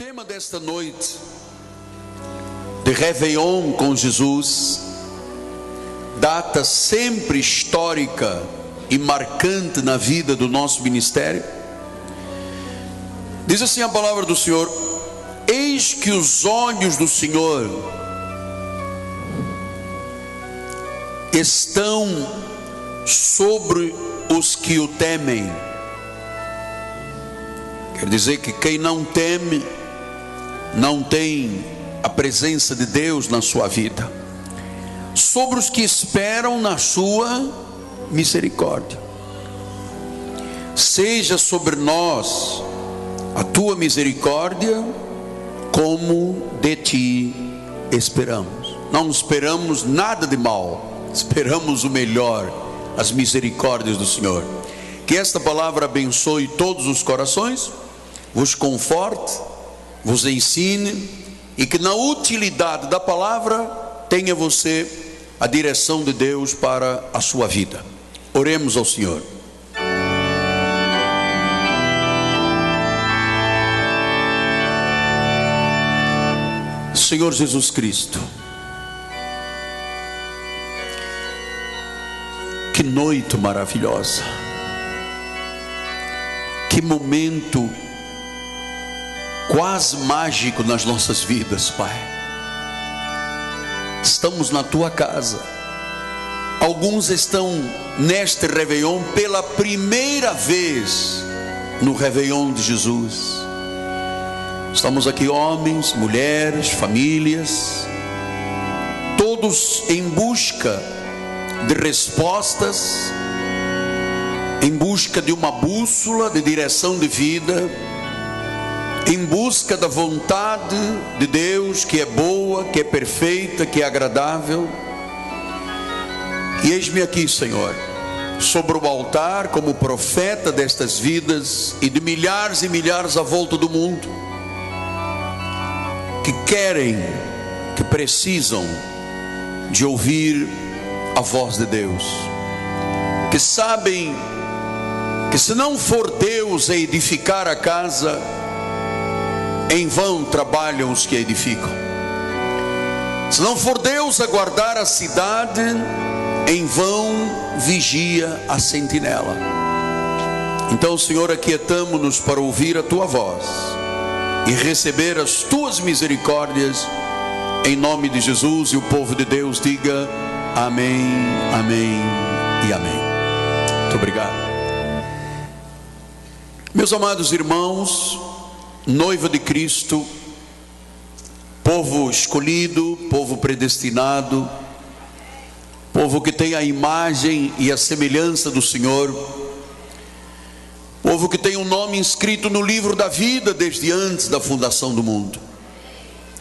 tema desta noite de Réveillon com Jesus, data sempre histórica e marcante na vida do nosso ministério, diz assim a palavra do Senhor: Eis que os olhos do Senhor estão sobre os que o temem. Quer dizer que quem não teme, não tem a presença de Deus na sua vida, sobre os que esperam na sua misericórdia. Seja sobre nós a tua misericórdia, como de ti esperamos. Não esperamos nada de mal, esperamos o melhor, as misericórdias do Senhor. Que esta palavra abençoe todos os corações, vos conforte, vos ensine e que na utilidade da palavra tenha você a direção de Deus para a sua vida. Oremos ao Senhor. Senhor Jesus Cristo, que noite maravilhosa, que momento quase mágico nas nossas vidas, Pai. Estamos na tua casa. Alguns estão neste Réveillon pela primeira vez no Réveillon de Jesus. Estamos aqui, homens, mulheres, famílias, todos em busca de respostas, em busca de uma bússola de direção de vida em busca da vontade de Deus, que é boa, que é perfeita, que é agradável. E eis-me aqui, Senhor, sobre o altar, como profeta destas vidas e de milhares e milhares à volta do mundo, que querem, que precisam de ouvir a voz de Deus, que sabem que se não for Deus a edificar a casa, em vão trabalham os que edificam. Se não for Deus a guardar a cidade, em vão vigia a sentinela. Então, Senhor, aquietamo-nos para ouvir a tua voz e receber as tuas misericórdias, em nome de Jesus. E o povo de Deus diga amém, amém e amém. Muito obrigado. Meus amados irmãos, noiva de Cristo, povo escolhido, povo predestinado, povo que tem a imagem e a semelhança do Senhor, povo que tem o um nome inscrito no livro da vida desde antes da fundação do mundo.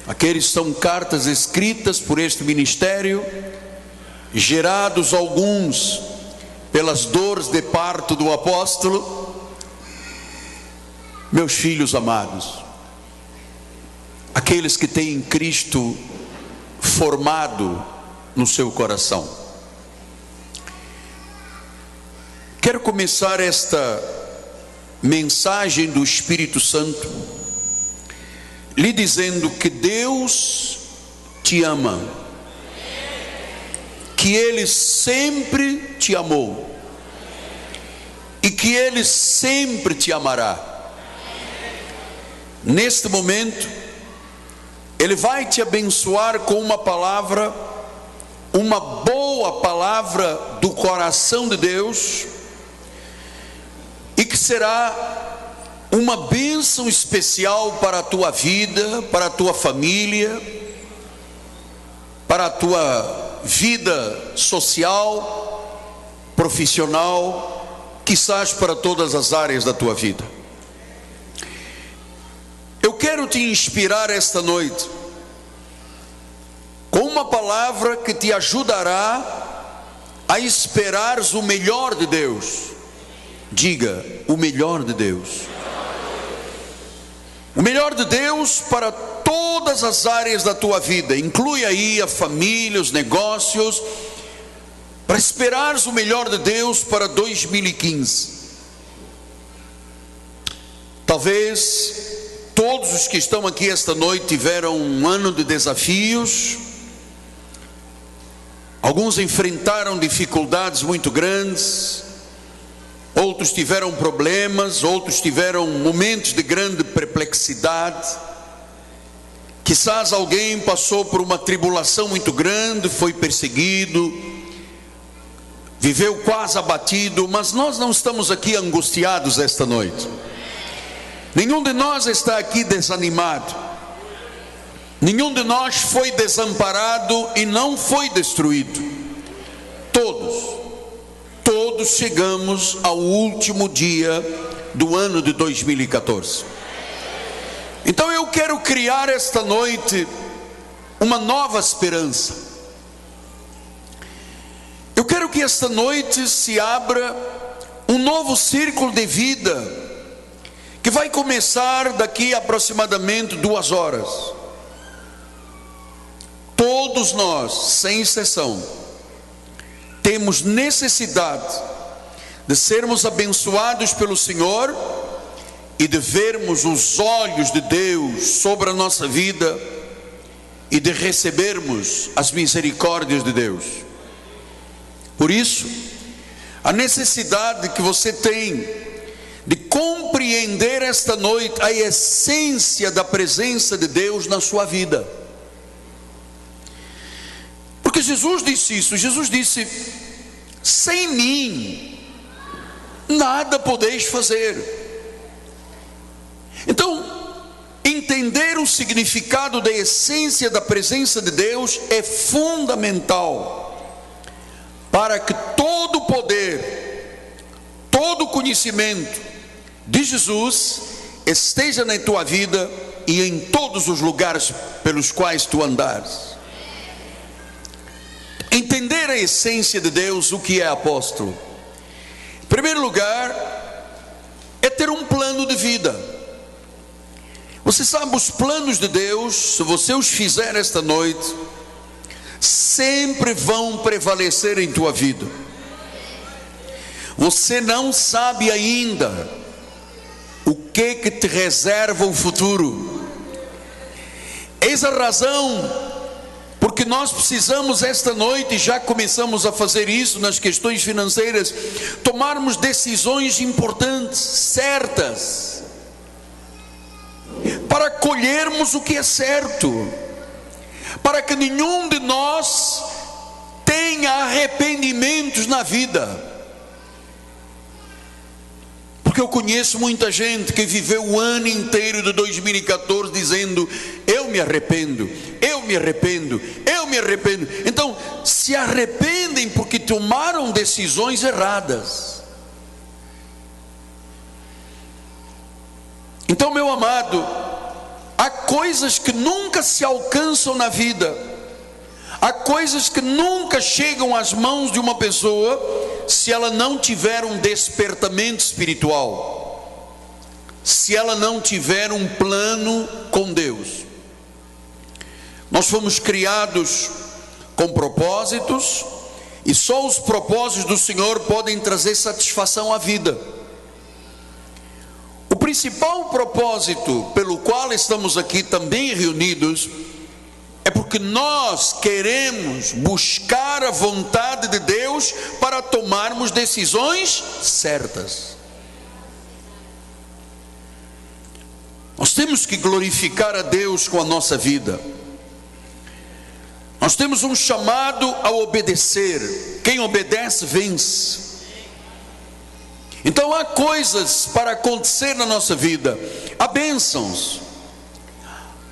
Aqueles são cartas escritas por este ministério, gerados alguns pelas dores de parto do apóstolo, meus filhos amados, aqueles que têm Cristo formado no seu coração. Quero começar esta mensagem do Espírito Santo lhe dizendo que Deus te ama, que Ele sempre te amou e que Ele sempre te amará neste momento, Ele vai te abençoar com uma palavra, uma boa palavra do coração de Deus, e que será uma bênção especial para a tua vida, para a tua família, para a tua vida social, profissional, quizás para todas as áreas da tua vida. Quero te inspirar esta noite com uma palavra que te ajudará a esperares o melhor de Deus. Diga, o melhor de Deus. O melhor de Deus para todas as áreas da tua vida, inclui aí a família, os negócios, para esperares o melhor de Deus para 2015. Talvez todos os que estão aqui esta noite tiveram um ano de desafios. Alguns enfrentaram dificuldades muito grandes, outros tiveram problemas, outros tiveram momentos de grande perplexidade. Quizás alguém passou por uma tribulação muito grande, foi perseguido, viveu quase abatido, mas nós não estamos aqui angustiados esta noite. Nenhum de nós está aqui desanimado. Nenhum de nós foi desamparado e não foi destruído. Todos, todos chegamos ao último dia do ano de 2014. Então eu quero criar esta noite uma nova esperança. Eu quero que esta noite se abra um novo círculo de vida, que vai começar daqui aproximadamente duas horas. Todos nós, sem exceção, temos necessidade de sermos abençoados pelo Senhor e de vermos os olhos de Deus sobre a nossa vida e de recebermos as misericórdias de Deus. Por isso, a necessidade que você tem de compreender esta noite a essência da presença de Deus na sua vida. Porque Jesus disse isso, Jesus disse: sem mim nada podeis fazer. Então, entender o significado da essência da presença de Deus é fundamental para que todo poder, todo conhecimento de Jesus esteja na tua vida e em todos os lugares pelos quais tu andares. Entender a essência de Deus, o que é apóstolo? Em primeiro lugar, é ter um plano de vida. Você sabe, os planos de Deus, se você os fizer esta noite, sempre vão prevalecer em tua vida. Você não sabe ainda que que te reserva o futuro. Eis a razão porque nós precisamos esta noite, já começamos a fazer isso nas questões financeiras, tomarmos decisões importantes, certas para colhermos o que é certo, para que nenhum de nós tenha arrependimentos na vida. Porque eu conheço muita gente que viveu o ano inteiro de 2014 dizendo: Eu me arrependo, eu me arrependo, eu me arrependo. Então, se arrependem porque tomaram decisões erradas. Então, meu amado, há coisas que nunca se alcançam na vida, há coisas que nunca chegam às mãos de uma pessoa se ela não tiver um despertamento espiritual, se ela não tiver um plano com Deus. Nós fomos criados com propósitos, e só os propósitos do Senhor podem trazer satisfação à vida principal propósito pelo qual estamos aqui também reunidos é porque nós queremos buscar a vontade de Deus para tomarmos decisões certas. Nós temos que glorificar a Deus com a nossa vida. Nós temos um chamado a obedecer. Quem obedece, vence. Então há coisas para acontecer na nossa vida, há bênçãos,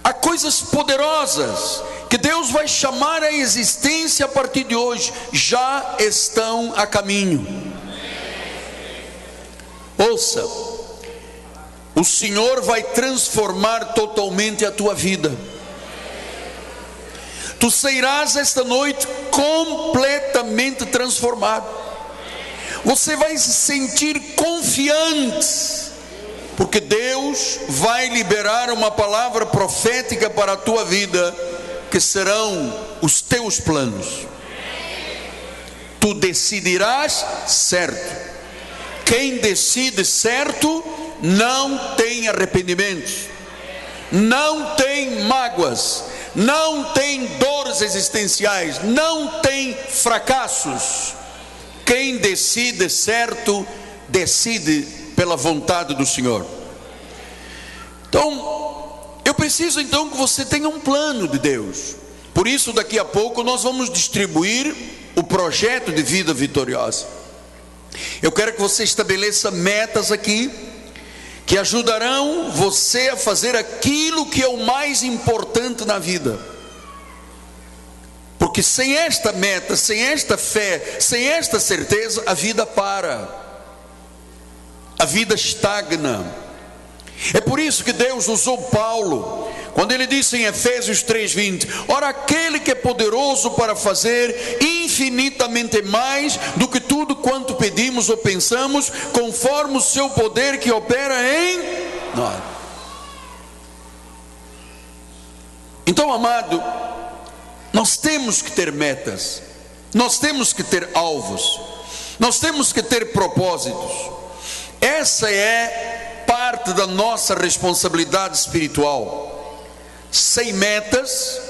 há coisas poderosas que Deus vai chamar à existência a partir de hoje, já estão a caminho. Ouça, o Senhor vai transformar totalmente a tua vida. Tu sairás esta noite completamente transformado você vai se sentir confiante, porque Deus vai liberar uma palavra profética para a tua vida, que serão os teus planos. Tu decidirás certo. Quem decide certo não tem arrependimentos. não tem mágoas, não tem dores existenciais, não tem fracassos. Quem decide certo, decide pela vontade do Senhor. Então, eu preciso então que você tenha um plano de Deus. Por isso, daqui a pouco nós vamos distribuir o projeto de vida vitoriosa. Eu quero que você estabeleça metas aqui que ajudarão você a fazer aquilo que é o mais importante na vida. Porque sem esta meta, sem esta fé, sem esta certeza, a vida para, a vida estagna. É por isso que Deus usou Paulo, quando ele disse em Efésios 3:20: Ora, aquele que é poderoso para fazer infinitamente mais do que tudo quanto pedimos ou pensamos, conforme o seu poder que opera em nós. Então, amado, nós temos que ter metas, nós temos que ter alvos, nós temos que ter propósitos. Essa é parte da nossa responsabilidade espiritual. Sem metas,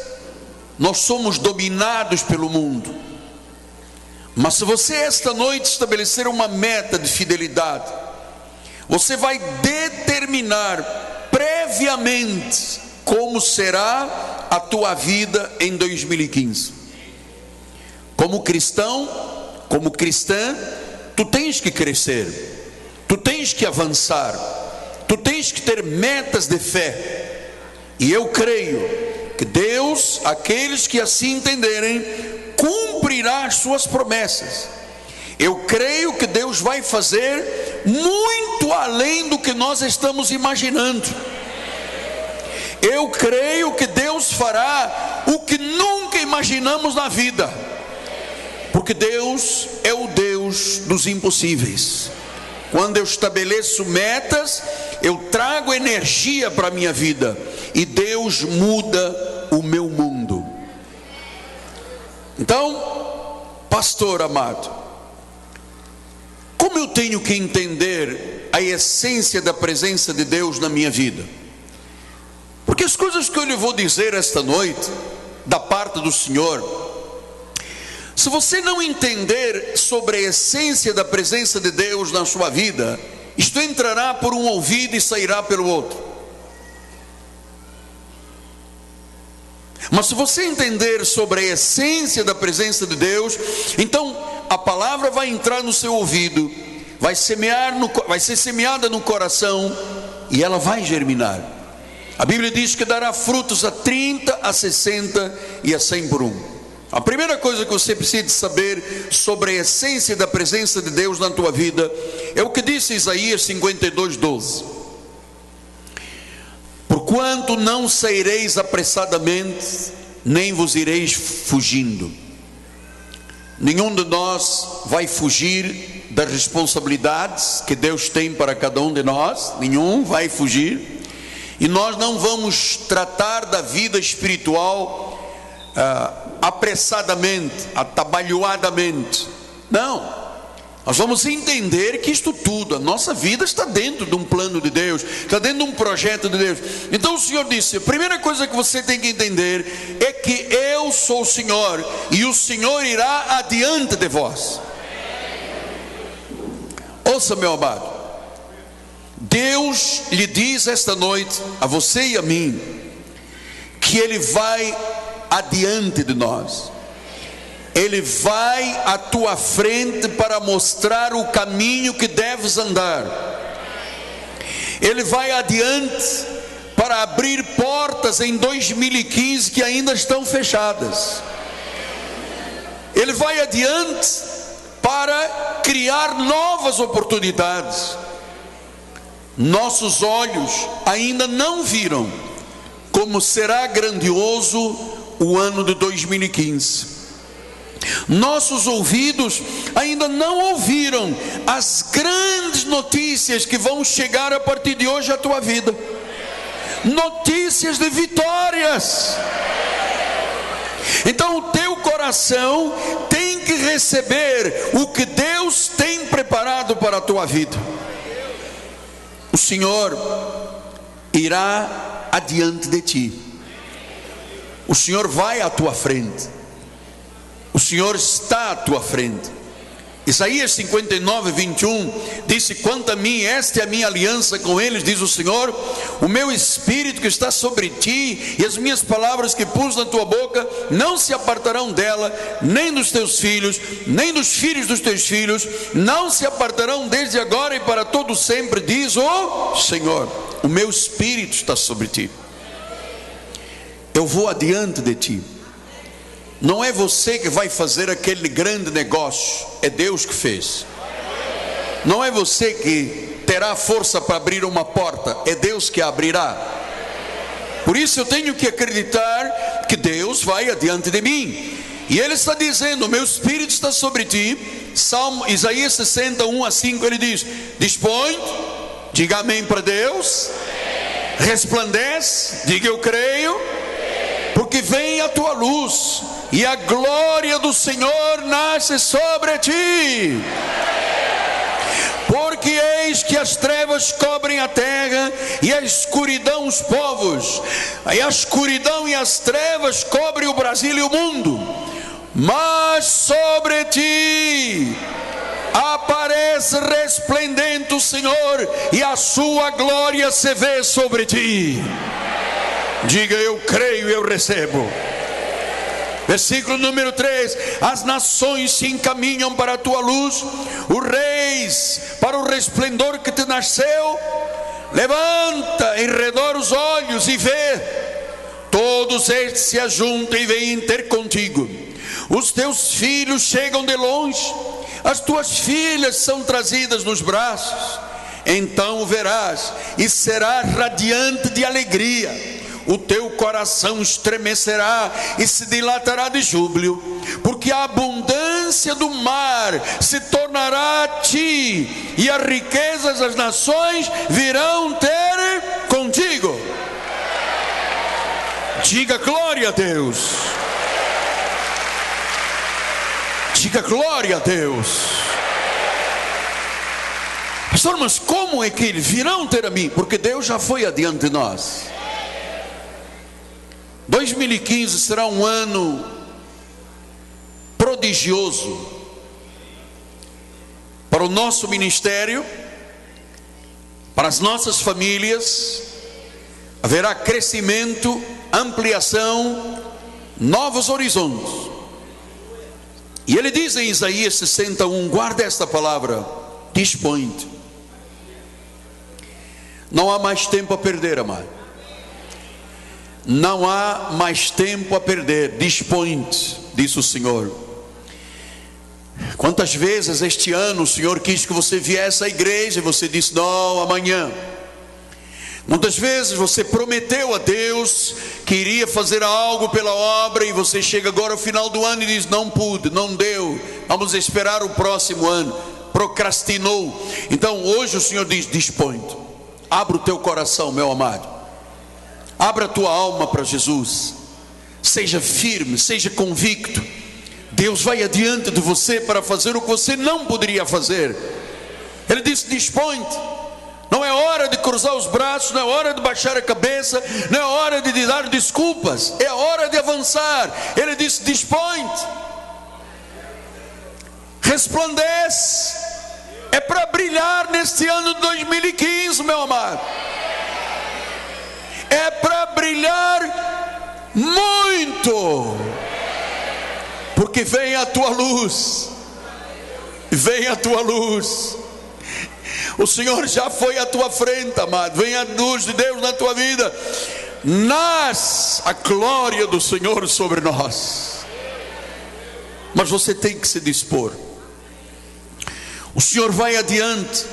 nós somos dominados pelo mundo. Mas se você esta noite estabelecer uma meta de fidelidade, você vai determinar previamente como será a tua vida em 2015. Como cristão, como cristã, tu tens que crescer, tu tens que avançar, tu tens que ter metas de fé. E eu creio que Deus, aqueles que assim entenderem, cumprirá as suas promessas. Eu creio que Deus vai fazer muito além do que nós estamos imaginando. Eu creio que Deus fará o que nunca imaginamos na vida, porque Deus é o Deus dos impossíveis. Quando eu estabeleço metas, eu trago energia para a minha vida e Deus muda o meu mundo. Então, pastor amado, como eu tenho que entender a essência da presença de Deus na minha vida? Porque as coisas que eu lhe vou dizer esta noite, da parte do Senhor, se você não entender sobre a essência da presença de Deus na sua vida, isto entrará por um ouvido e sairá pelo outro. Mas se você entender sobre a essência da presença de Deus, então a palavra vai entrar no seu ouvido, vai semear no, vai ser semeada no coração e ela vai germinar. A Bíblia diz que dará frutos a 30, a 60 e a 100 por um. A primeira coisa que você precisa saber sobre a essência da presença de Deus na tua vida é o que disse Isaías 52, 12. Porquanto não saireis apressadamente, nem vos ireis fugindo. Nenhum de nós vai fugir das responsabilidades que Deus tem para cada um de nós, nenhum vai fugir. E nós não vamos tratar da vida espiritual ah, apressadamente, atabalhoadamente. Não. Nós vamos entender que isto tudo, a nossa vida está dentro de um plano de Deus, está dentro de um projeto de Deus. Então o Senhor disse: a primeira coisa que você tem que entender é que eu sou o Senhor e o Senhor irá adiante de vós. Ouça, meu amado, Deus lhe diz esta noite, a você e a mim, que Ele vai adiante de nós. Ele vai à tua frente para mostrar o caminho que deves andar. Ele vai adiante para abrir portas em 2015 que ainda estão fechadas. Ele vai adiante para criar novas oportunidades. Nossos olhos ainda não viram como será grandioso o ano de 2015 nossos ouvidos ainda não ouviram as grandes notícias que vão chegar a partir de hoje à tua vida. Notícias de vitórias. Então o teu coração tem que receber o que Deus tem preparado para a tua vida. O Senhor irá adiante de ti. O Senhor vai à tua frente. O Senhor está à tua frente. Isaías 59, 21 disse: Quanto a mim, esta é a minha aliança com eles, diz o Senhor. O meu espírito que está sobre ti e as minhas palavras que pus na tua boca não se apartarão dela, nem dos teus filhos, nem dos filhos dos teus filhos, não se apartarão desde agora e para todo sempre, diz o Senhor. O meu espírito está sobre ti. Eu vou adiante de ti. Não é você que vai fazer aquele grande negócio, é Deus que fez. Não é você que terá força para abrir uma porta, é Deus que abrirá. Por isso eu tenho que acreditar que Deus vai adiante de mim. E ele está dizendo: meu espírito está sobre ti. Salmo Isaías 61 a 5 ele diz: Dispõe, diga amém para Deus. Resplandece, diga eu creio, porque vem a tua luz e a glória do Senhor nasce sobre ti. Porque eis que as trevas cobrem a terra e a escuridão os povos, e a escuridão e as trevas cobrem o Brasil e o mundo, mas sobre ti aparece resplendente o Senhor e a sua glória se vê sobre ti. Diga eu creio, eu recebo. Versículo número 3: As nações se encaminham para a tua luz, os reis para o resplendor que te nasceu. Levanta em redor os olhos e vê, todos estes se ajuntam e vêm ter contigo. Os teus filhos chegam de longe, as tuas filhas são trazidas nos braços. Então o verás e serás radiante de alegria o teu coração estremecerá e se dilatará de júbilo, porque a abundância do mar se tornará a ti, e as riquezas das nações virão ter contigo. Diga glória a Deus. Diga glória a Deus. Pastor, mas como é que eles virão ter a mim? Porque Deus já foi adiante de nós. 2015 será um ano prodigioso para o nosso ministério, para as nossas famílias. Haverá crescimento, ampliação, novos horizontes. E ele diz em Isaías 61: guarda esta palavra, dispõe-te. Não há mais tempo a perder, amado. Não há mais tempo a perder, dispõe-te, disse o Senhor. Quantas vezes este ano o Senhor quis que você viesse à igreja e você disse: Não, amanhã. Muitas vezes você prometeu a Deus que iria fazer algo pela obra e você chega agora ao final do ano e diz: Não pude, não deu, vamos esperar o próximo ano. Procrastinou. Então hoje o Senhor diz: Dispõe-te, abra o teu coração, meu amado. Abra a tua alma para Jesus. Seja firme, seja convicto. Deus vai adiante de você para fazer o que você não poderia fazer. Ele disse: dispõe-te. Não é hora de cruzar os braços, não é hora de baixar a cabeça, não é hora de dar desculpas, é hora de avançar. Ele disse: dispõe-te, resplandece, é para brilhar neste ano de 2015, meu amado é para brilhar muito, porque vem a tua luz, vem a tua luz. O Senhor já foi à tua frente, amado. Vem a luz de Deus na tua vida. Nasce a glória do Senhor sobre nós. Mas você tem que se dispor. O Senhor vai adiante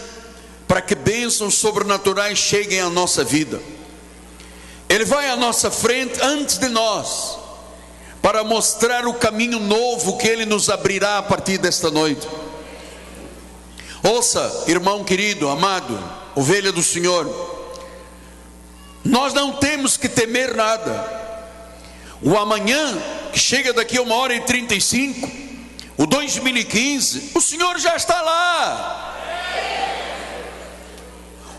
para que bênçãos sobrenaturais cheguem à nossa vida. Ele vai à nossa frente antes de nós, para mostrar o caminho novo que Ele nos abrirá a partir desta noite. Ouça, irmão querido, amado, ovelha do Senhor, nós não temos que temer nada. O amanhã, que chega daqui a uma hora e trinta e cinco, o 2015, o Senhor já está lá.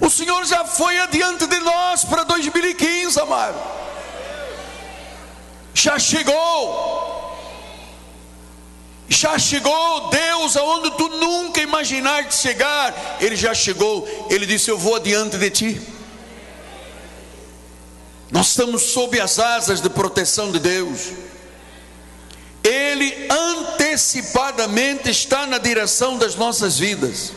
O Senhor já foi adiante de nós para 2015, amado. Já chegou. Já chegou Deus aonde tu nunca imaginaste chegar. Ele já chegou. Ele disse: Eu vou adiante de ti. Nós estamos sob as asas de proteção de Deus. Ele antecipadamente está na direção das nossas vidas.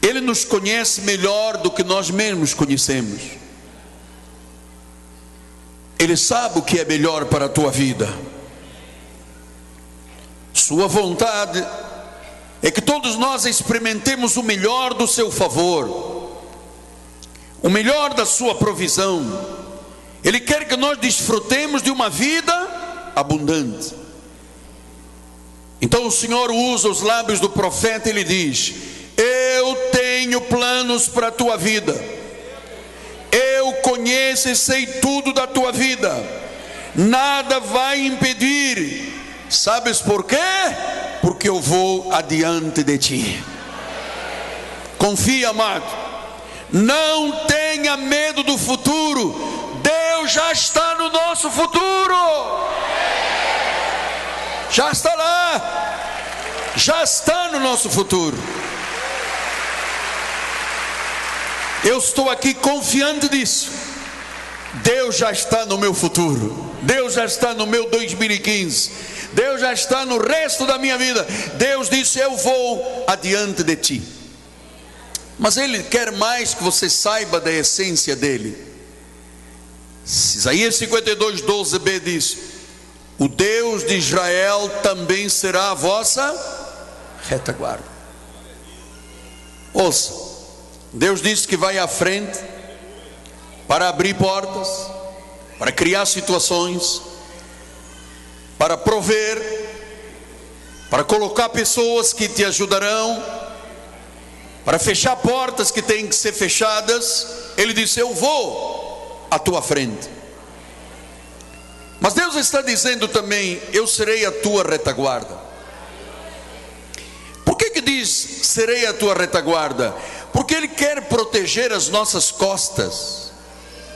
Ele nos conhece melhor do que nós mesmos conhecemos. Ele sabe o que é melhor para a tua vida. Sua vontade é que todos nós experimentemos o melhor do seu favor, o melhor da sua provisão. Ele quer que nós desfrutemos de uma vida abundante. Então o Senhor usa os lábios do profeta e ele diz: Eu tenho planos para a tua vida. Eu conheço e sei tudo da tua vida. Nada vai impedir. Sabes por quê? Porque eu vou adiante de ti. Confia, amado. Não tenha medo do futuro Deus já está no nosso futuro. Já está lá. Já está no nosso futuro. Eu estou aqui confiante disso. Deus já está no meu futuro. Deus já está no meu 2015. Deus já está no resto da minha vida. Deus disse: Eu vou adiante de ti. Mas Ele quer mais que você saiba da essência dele. Isaías 52, 12b diz: O Deus de Israel também será a vossa retaguarda. Ouça, Deus disse que vai à frente para abrir portas, para criar situações, para prover, para colocar pessoas que te ajudarão, para fechar portas que têm que ser fechadas. Ele disse: Eu vou à tua frente. Mas Deus está dizendo também: Eu serei a tua retaguarda. Por que, que diz serei a tua retaguarda? Porque Ele quer proteger as nossas costas.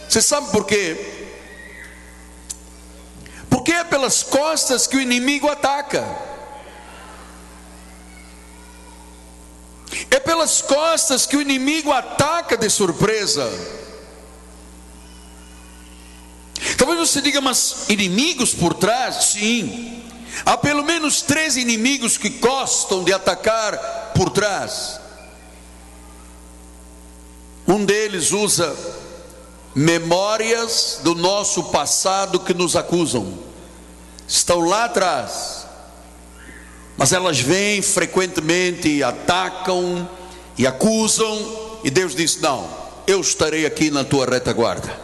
Você sabe por quê? Porque é pelas costas que o inimigo ataca. É pelas costas que o inimigo ataca de surpresa. Talvez você diga, mas inimigos por trás? Sim. Há pelo menos três inimigos que gostam de atacar por trás. Um deles usa memórias do nosso passado que nos acusam. Estão lá atrás. Mas elas vêm frequentemente atacam e acusam. E Deus diz: Não, eu estarei aqui na tua retaguarda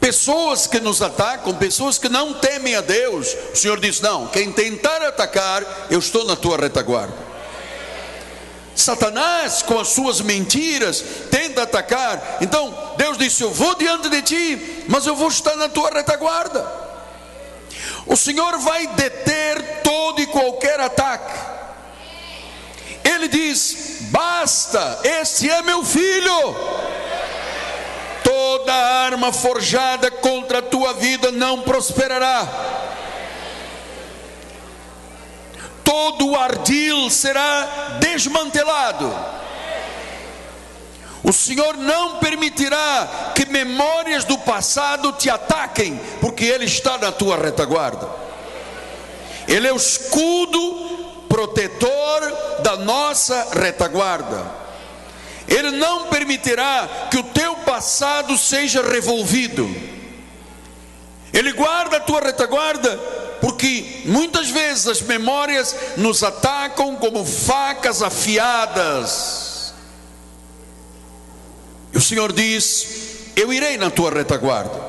pessoas que nos atacam, pessoas que não temem a Deus. O Senhor diz: Não, quem tentar atacar, eu estou na tua retaguarda. Satanás, com as suas mentiras, tenta atacar. Então, Deus disse: Eu vou diante de ti, mas eu vou estar na tua retaguarda. O Senhor vai deter todo e qualquer ataque. Ele diz: Basta, este é meu filho toda arma forjada contra a tua vida não prosperará. Todo o ardil será desmantelado. O Senhor não permitirá que memórias do passado te ataquem, porque Ele está na tua retaguarda. Ele é o escudo protetor da nossa retaguarda. Ele não permitirá que o teu passado seja revolvido. Ele guarda a tua retaguarda, porque muitas vezes as memórias nos atacam como facas afiadas. E o Senhor diz: Eu irei na tua retaguarda.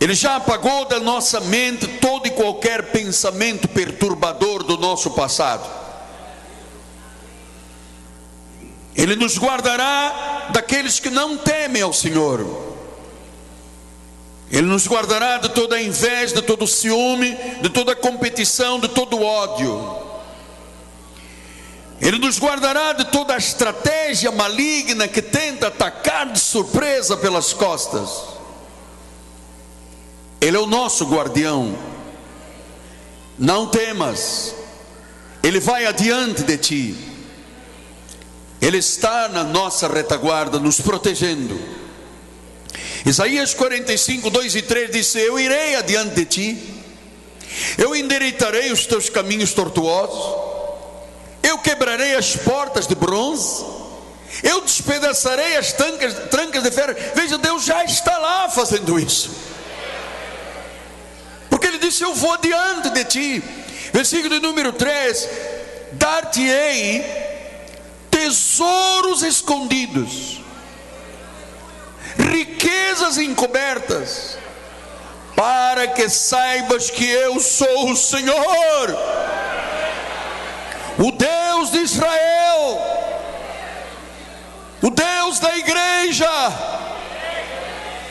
Ele já apagou da nossa mente todo e qualquer pensamento perturbador do nosso passado. Ele nos guardará daqueles que não temem ao Senhor. Ele nos guardará de toda inveja, de todo ciúme, de toda competição, de todo ódio. Ele nos guardará de toda a estratégia maligna que tenta atacar de surpresa pelas costas. Ele é o nosso guardião. Não temas, Ele vai adiante de ti. Ele está na nossa retaguarda, nos protegendo. Isaías 45, 2 e 3 diz: Eu irei adiante de ti, eu endireitarei os teus caminhos tortuosos eu quebrarei as portas de bronze, eu despedaçarei as trancas, trancas de ferro. Veja, Deus já está lá fazendo isso, porque Ele disse: Eu vou diante de ti. Versículo número 3: Dar-te-ei tesouros escondidos, riquezas encobertas, para que saibas que eu sou o Senhor o Deus de Israel, o Deus da igreja,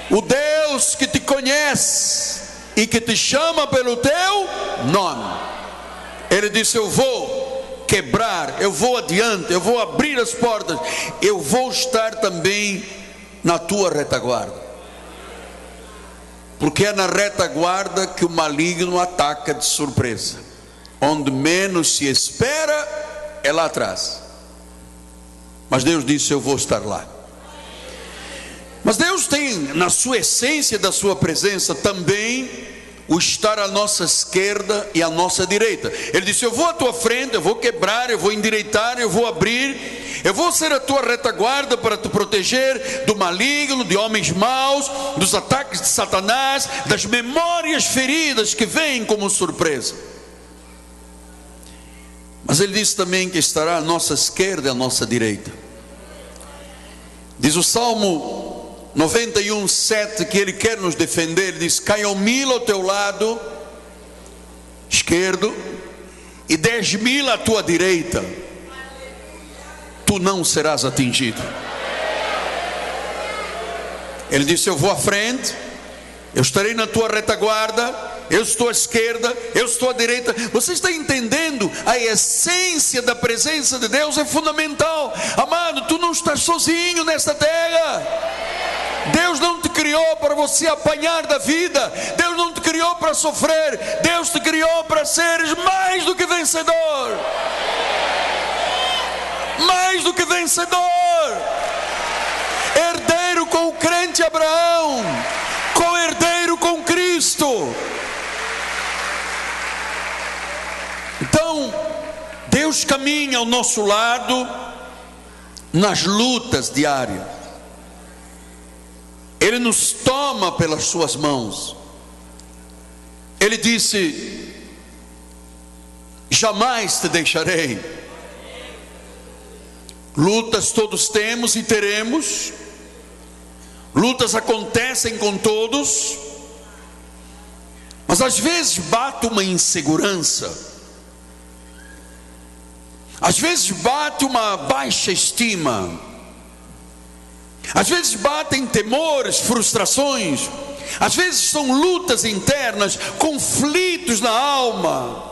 o Deus que te conhece e que te chama pelo teu nome. Ele disse: Eu vou quebrar, eu vou adiante, eu vou abrir as portas, eu vou estar também na tua retaguarda. Porque é na retaguarda que o maligno ataca de surpresa onde menos se espera é lá atrás. Mas Deus disse: Eu vou estar lá. Mas Deus tem na sua essência da sua presença também o estar à nossa esquerda e à nossa direita. Ele disse: Eu vou à tua frente, eu vou quebrar, eu vou endireitar, eu vou abrir, eu vou ser a tua retaguarda para te proteger do maligno, de homens maus, dos ataques de Satanás, das memórias feridas que vêm como surpresa. Mas ele disse também que estará à nossa esquerda e à nossa direita. Diz o Salmo 91, 7 que ele quer nos defender. Ele diz: Caiam mil ao teu lado esquerdo e dez mil à tua direita, tu não serás atingido. Ele disse: Eu vou à frente, eu estarei na tua retaguarda eu estou à esquerda, eu estou à direita. Você está entendendo? A essência da presença de Deus é fundamental. Amado, tu não estás sozinho nesta terra. Deus não te criou para você apanhar da vida. Deus não te criou para sofrer. Deus te criou para seres mais do que vencedor. Mais do que vencedor. Herdeiro com o crente Abraão. Co-herdeiro com Cristo. Então, Deus caminha ao nosso lado nas lutas diárias. Ele nos toma pelas suas mãos. Ele disse: Jamais te deixarei. Lutas todos temos e teremos. Lutas acontecem com todos. Mas às vezes bate uma insegurança às vezes bate uma baixa estima, às vezes batem temores, frustrações, às vezes são lutas internas, conflitos na alma,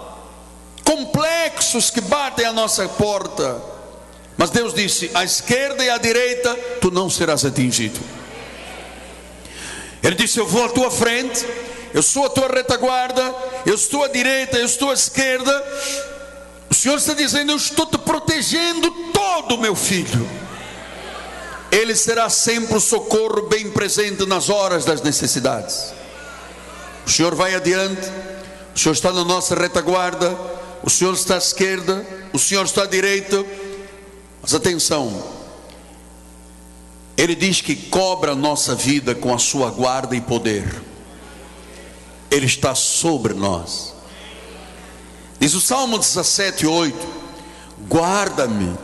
complexos que batem à nossa porta. Mas Deus disse: à esquerda e à direita tu não serás atingido. Ele disse: Eu vou à tua frente, eu sou a tua retaguarda, eu estou à direita, eu estou à esquerda, o Senhor está dizendo: Eu estou te protegendo todo, meu filho. Ele será sempre o socorro bem presente nas horas das necessidades. O Senhor vai adiante, o Senhor está na nossa retaguarda, o Senhor está à esquerda, o Senhor está à direita. Mas atenção, Ele diz que cobra a nossa vida com a sua guarda e poder. Ele está sobre nós. Diz o Salmo 17, 8: Guarda-me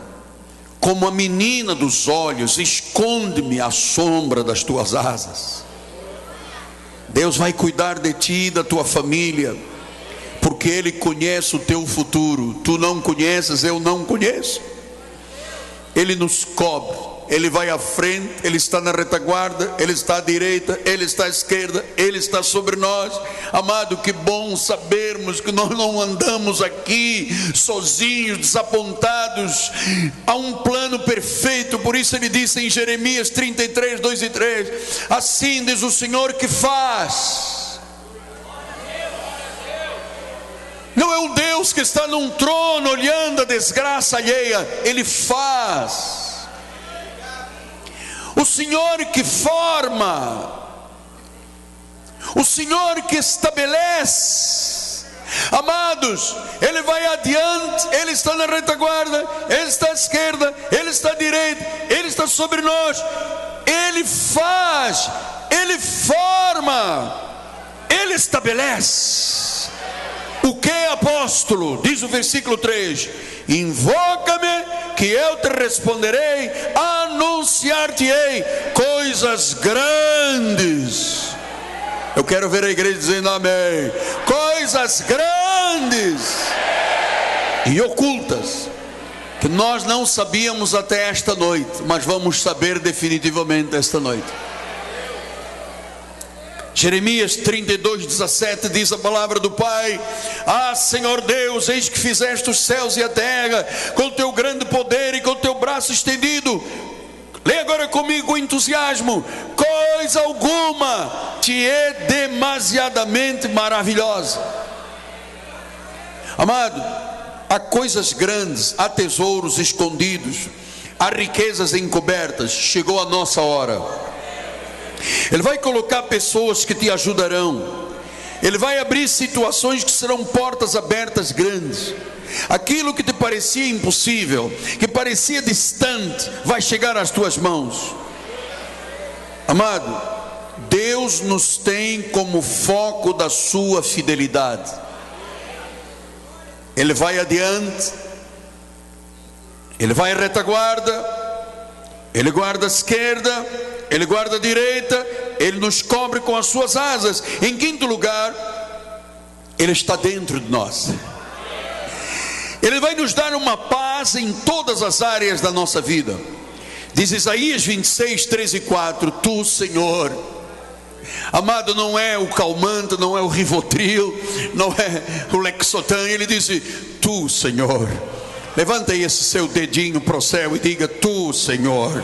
como a menina dos olhos, esconde-me à sombra das tuas asas. Deus vai cuidar de ti e da tua família, porque Ele conhece o teu futuro. Tu não conheces, eu não conheço. Ele nos cobre, Ele vai à frente, Ele está na retaguarda, Ele está à direita, Ele está à esquerda, Ele está sobre nós. Amado, que bom sabermos que nós não andamos aqui sozinhos, desapontados. Há um plano perfeito, por isso Ele disse em Jeremias 33, 2 e 3: Assim diz o Senhor que faz Não é um Deus que está num trono olhando a desgraça alheia, Ele faz. O Senhor que forma, o Senhor que estabelece. Amados, Ele vai adiante, Ele está na retaguarda, Ele está à esquerda, Ele está à direita, Ele está sobre nós, Ele faz, Ele forma, Ele estabelece. O que, apóstolo? Diz o versículo 3: Invoca-me, que eu te responderei, anunciar-te-ei coisas grandes. Eu quero ver a igreja dizendo amém. Coisas grandes e ocultas que nós não sabíamos até esta noite, mas vamos saber definitivamente esta noite. Jeremias 32, 17 diz a palavra do Pai: Ah, Senhor Deus, eis que fizeste os céus e a terra com o teu grande poder e com o teu braço estendido. Lê agora comigo com entusiasmo: coisa alguma te é demasiadamente maravilhosa. Amado, há coisas grandes, há tesouros escondidos, há riquezas encobertas. Chegou a nossa hora ele vai colocar pessoas que te ajudarão. Ele vai abrir situações que serão portas abertas grandes. Aquilo que te parecia impossível, que parecia distante, vai chegar às tuas mãos. Amado, Deus nos tem como foco da sua fidelidade. Ele vai adiante, ele vai à retaguarda, ele guarda a esquerda, ele guarda a direita, Ele nos cobre com as suas asas. Em quinto lugar, Ele está dentro de nós. Ele vai nos dar uma paz em todas as áreas da nossa vida. Diz Isaías 26, 3 e 4: Tu, Senhor, amado, não é o calmante, não é o rivotril, não é o lexotan, ele diz: Tu, Senhor, levanta aí esse seu dedinho para o céu e diga: Tu, Senhor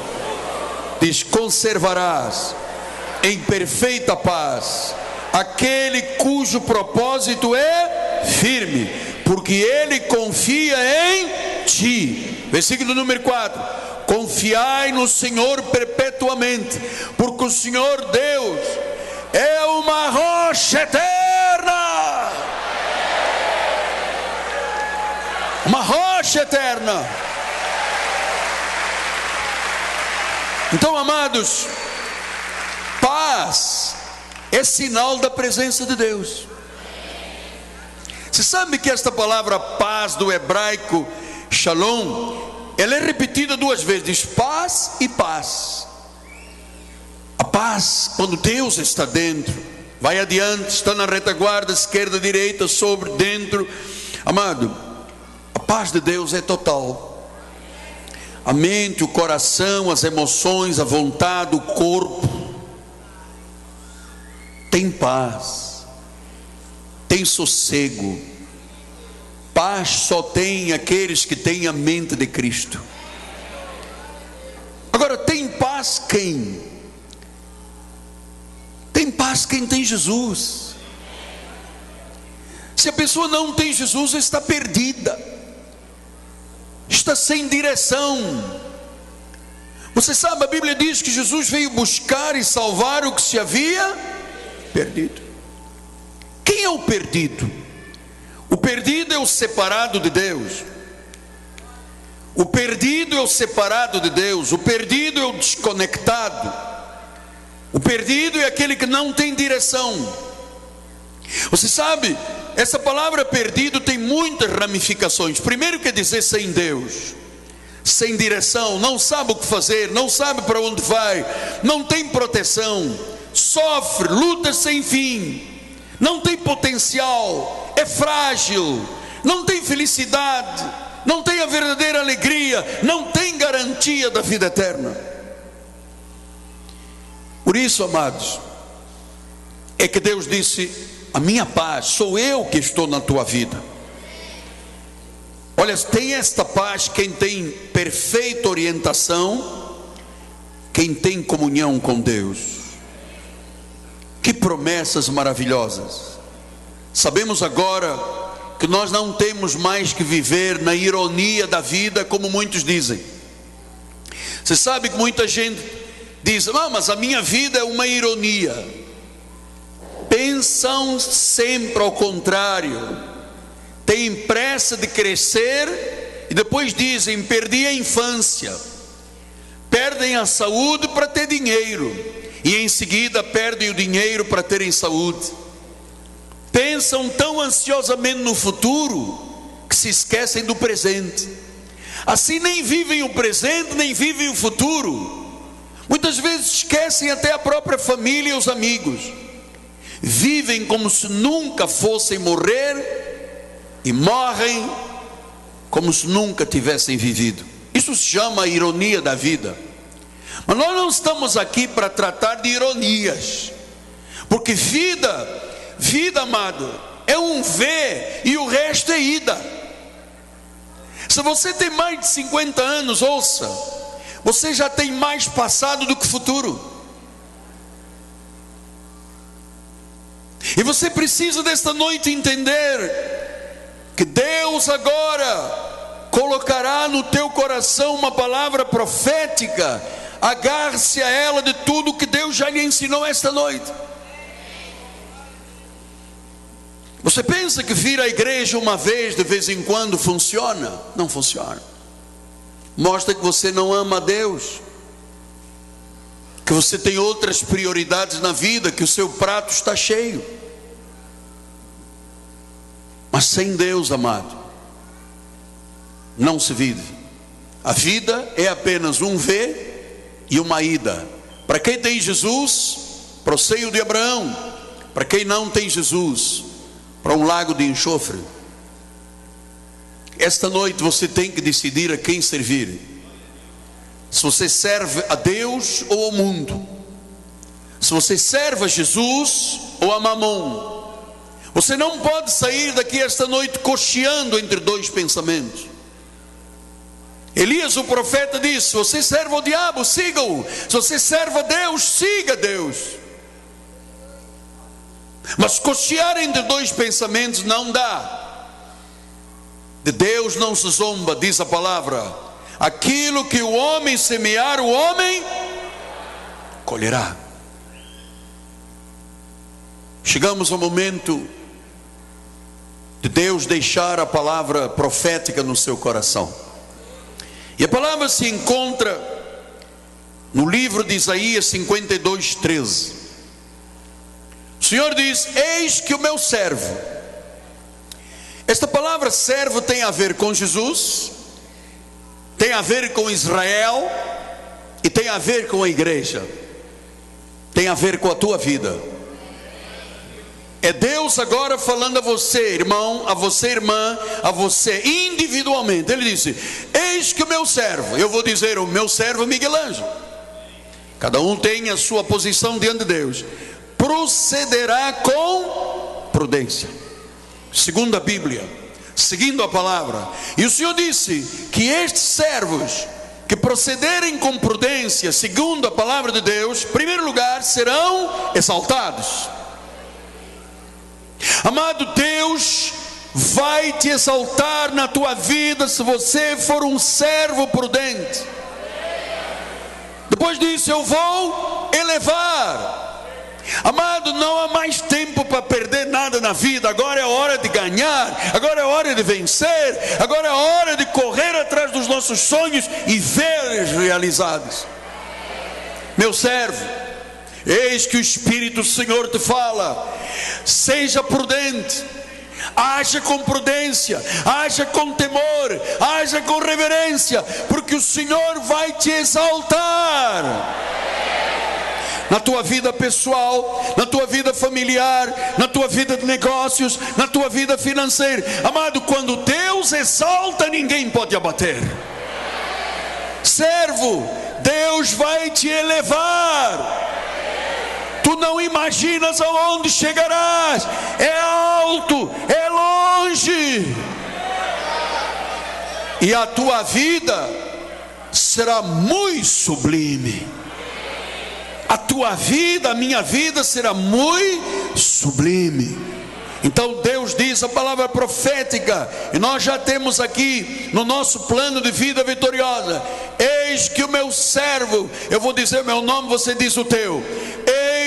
diz: conservarás em perfeita paz aquele cujo propósito é firme, porque ele confia em ti. Versículo número 4: Confiai no Senhor perpetuamente, porque o Senhor Deus é uma rocha eterna. Uma rocha eterna Então, amados, paz é sinal da presença de Deus. Você sabe que esta palavra paz do hebraico shalom, ela é repetida duas vezes, diz paz e paz. A paz, quando Deus está dentro, vai adiante, está na retaguarda, esquerda, direita, sobre, dentro. Amado, a paz de Deus é total a mente, o coração, as emoções, a vontade, o corpo. Tem paz, tem sossego. Paz só tem aqueles que têm a mente de Cristo. Agora, tem paz quem? Tem paz quem tem Jesus. Se a pessoa não tem Jesus, está perdida está sem direção. Você sabe, a Bíblia diz que Jesus veio buscar e salvar o que se havia perdido. Quem é o perdido? O perdido é o separado de Deus. O perdido é o separado de Deus. O perdido é o desconectado. O perdido é aquele que não tem direção. Você sabe, essa palavra perdido tem muitas ramificações. Primeiro quer dizer sem Deus, sem direção, não sabe o que fazer, não sabe para onde vai, não tem proteção, sofre, luta sem fim, não tem potencial, é frágil, não tem felicidade, não tem a verdadeira alegria, não tem garantia da vida eterna. Por isso, amados, é que Deus disse: A minha paz, sou eu que estou na tua vida. Olha, tem esta paz quem tem perfeita orientação, quem tem comunhão com Deus. Que promessas maravilhosas. Sabemos agora que nós não temos mais que viver na ironia da vida, como muitos dizem. Você sabe que muita gente diz: ah, mas a minha vida é uma ironia. Pensam sempre ao contrário têm pressa de crescer e depois dizem: perdi a infância, perdem a saúde para ter dinheiro e em seguida perdem o dinheiro para terem saúde. Pensam tão ansiosamente no futuro que se esquecem do presente. Assim nem vivem o presente, nem vivem o futuro. Muitas vezes esquecem até a própria família e os amigos. Vivem como se nunca fossem morrer e morrem como se nunca tivessem vivido. Isso se chama a ironia da vida. Mas nós não estamos aqui para tratar de ironias, porque vida, vida, amado, é um ver e o resto é ida. Se você tem mais de 50 anos, ouça, você já tem mais passado do que futuro. E você precisa desta noite entender que Deus agora colocará no teu coração uma palavra profética, agarre-se a ela de tudo que Deus já lhe ensinou esta noite. Você pensa que vir à igreja uma vez, de vez em quando, funciona? Não funciona. Mostra que você não ama a Deus, que você tem outras prioridades na vida, que o seu prato está cheio. Mas sem Deus, amado, não se vive. A vida é apenas um ver e uma ida. Para quem tem Jesus, para o seio de Abraão. Para quem não tem Jesus, para um lago de enxofre. Esta noite você tem que decidir a quem servir. Se você serve a Deus ou ao mundo. Se você serve a Jesus ou a Mamon. Você não pode sair daqui esta noite cocheando entre dois pensamentos. Elias, o profeta, disse: Se você serve ao diabo, siga-o. Se você serve a Deus, siga Deus. Mas cochear entre dois pensamentos não dá. De Deus não se zomba, diz a palavra. Aquilo que o homem semear, o homem colherá. Chegamos ao momento de Deus deixar a palavra profética no seu coração. E a palavra se encontra no livro de Isaías 52, 13. O Senhor diz: Eis que o meu servo. Esta palavra servo tem a ver com Jesus, tem a ver com Israel e tem a ver com a igreja, tem a ver com a tua vida. É Deus agora falando a você, irmão, a você, irmã, a você individualmente. Ele disse: Eis que o meu servo, eu vou dizer, o meu servo Miguel Ângelo. Cada um tem a sua posição diante de Deus. Procederá com prudência. Segundo a Bíblia, seguindo a palavra. E o Senhor disse que estes servos que procederem com prudência, segundo a palavra de Deus, em primeiro lugar, serão exaltados. Amado Deus, vai te exaltar na tua vida se você for um servo prudente. Depois disso, eu vou elevar. Amado, não há mais tempo para perder nada na vida. Agora é hora de ganhar, agora é hora de vencer, agora é hora de correr atrás dos nossos sonhos e vê-los realizados. Meu servo, Eis que o Espírito do Senhor te fala: seja prudente, haja com prudência, haja com temor, haja com reverência, porque o Senhor vai te exaltar na tua vida pessoal, na tua vida familiar, na tua vida de negócios, na tua vida financeira. Amado, quando Deus exalta, ninguém pode abater. Servo, Deus vai te elevar. tu não imaginas aonde chegarás, é alto, é longe, e a tua vida será muito sublime. A tua vida, a minha vida será muito sublime. Então Deus diz a palavra profética, e nós já temos aqui no nosso plano de vida vitoriosa: Eis que o meu servo, eu vou dizer meu nome, você diz o teu.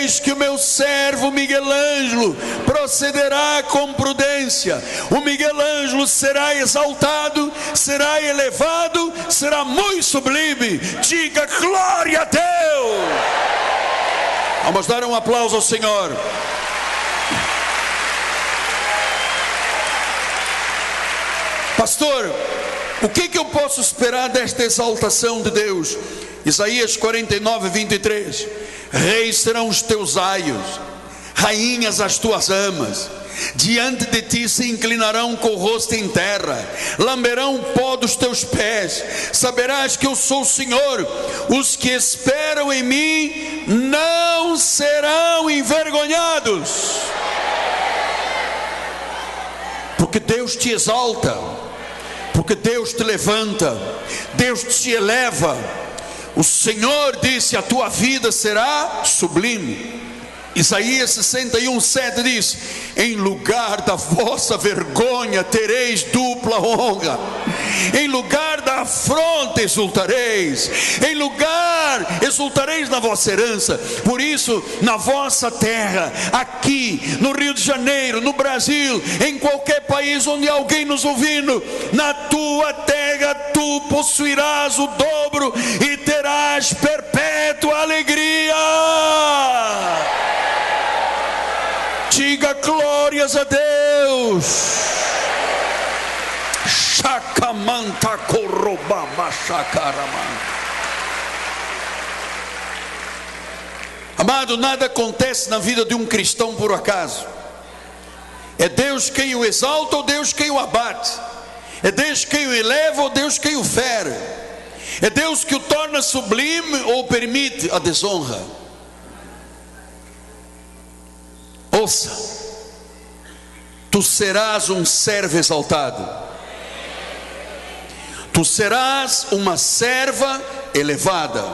Eis que o meu servo Miguel Ângelo procederá com prudência. O Miguel Ângelo será exaltado, será elevado, será muito sublime. Diga glória a Deus. Vamos dar um aplauso ao Senhor. Pastor, o que, que eu posso esperar desta exaltação de Deus? Isaías 49, 23: Reis serão os teus aios, rainhas as tuas amas. Diante de ti se inclinarão com o rosto em terra, lamberão o pó dos teus pés. Saberás que eu sou o Senhor. Os que esperam em mim não serão envergonhados, porque Deus te exalta porque Deus te levanta, Deus te eleva. O Senhor disse: a tua vida será sublime. Isaías 61, 7 diz: Em lugar da vossa vergonha tereis dupla honra, em lugar da afronta exultareis, em lugar exultareis na vossa herança. Por isso, na vossa terra, aqui no Rio de Janeiro, no Brasil, em qualquer país onde alguém nos ouvindo, na tua terra tu possuirás o dobro e terás perpétua alegria. Diga glórias a Deus. Chacamanta corrobaba Amado, nada acontece na vida de um cristão por acaso. É Deus quem o exalta ou Deus quem o abate. É Deus quem o eleva ou Deus quem o fere. É Deus que o torna sublime ou permite a desonra. Ouça, tu serás um servo exaltado, tu serás uma serva elevada,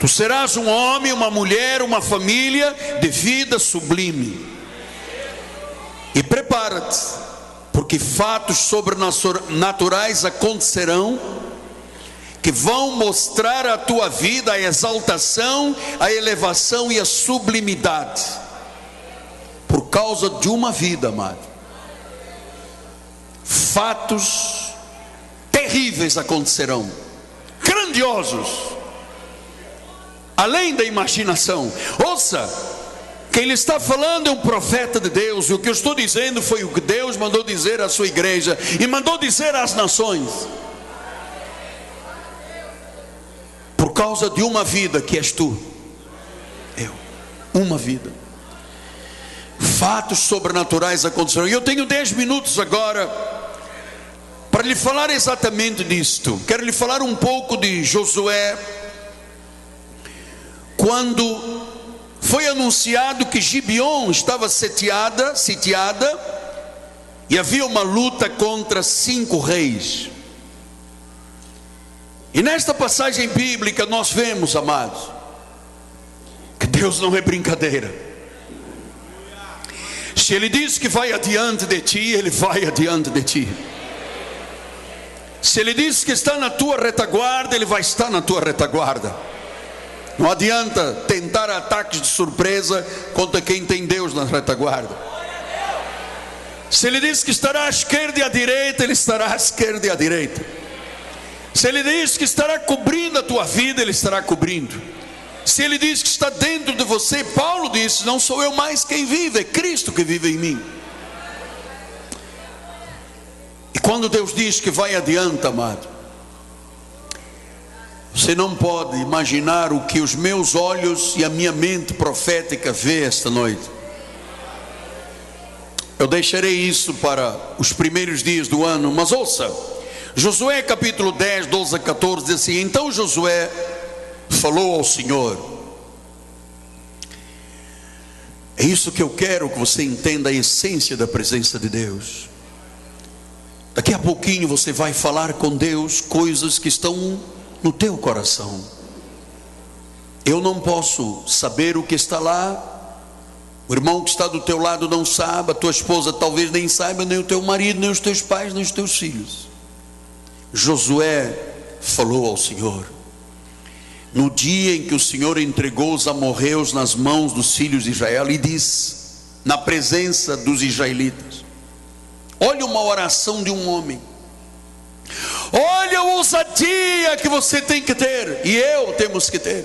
tu serás um homem, uma mulher, uma família de vida sublime. E prepara-te, porque fatos sobrenaturais acontecerão que vão mostrar a tua vida a exaltação, a elevação e a sublimidade por causa de uma vida, amado. Fatos terríveis acontecerão, grandiosos, além da imaginação. Ouça, quem lhe está falando é um profeta de Deus, e o que eu estou dizendo foi o que Deus mandou dizer à sua igreja e mandou dizer às nações. Por causa de uma vida que és tu, eu, uma vida fatos sobrenaturais aconteceram. E eu tenho dez minutos agora para lhe falar exatamente disto. Quero lhe falar um pouco de Josué, quando foi anunciado que Gibeon estava sitiada, sitiada, e havia uma luta contra cinco reis. E nesta passagem bíblica nós vemos, amados, que Deus não é brincadeira. Se Ele diz que vai adiante de ti, Ele vai adiante de ti. Se Ele diz que está na tua retaguarda, Ele vai estar na tua retaguarda. Não adianta tentar ataques de surpresa contra quem tem Deus na retaguarda. Se Ele diz que estará à esquerda e à direita, Ele estará à esquerda e à direita. Se Ele diz que estará cobrindo a tua vida, Ele estará cobrindo. Se ele diz que está dentro de você, Paulo disse: Não sou eu mais quem vive, é Cristo que vive em mim. E quando Deus diz que vai adiante, amado, você não pode imaginar o que os meus olhos e a minha mente profética vê esta noite. Eu deixarei isso para os primeiros dias do ano, mas ouça, Josué capítulo 10, 12 a 14 diz assim: Então Josué falou ao Senhor: É isso que eu quero que você entenda a essência da presença de Deus. Daqui a pouquinho você vai falar com Deus coisas que estão no teu coração. Eu não posso saber o que está lá. O irmão que está do teu lado não sabe, a tua esposa talvez nem saiba, nem o teu marido, nem os teus pais, nem os teus filhos. Josué falou ao Senhor: no dia em que o Senhor entregou os amorreus nas mãos dos filhos de Israel e disse, na presença dos israelitas: Olha uma oração de um homem. Olha a ousadia que você tem que ter, e eu temos que ter.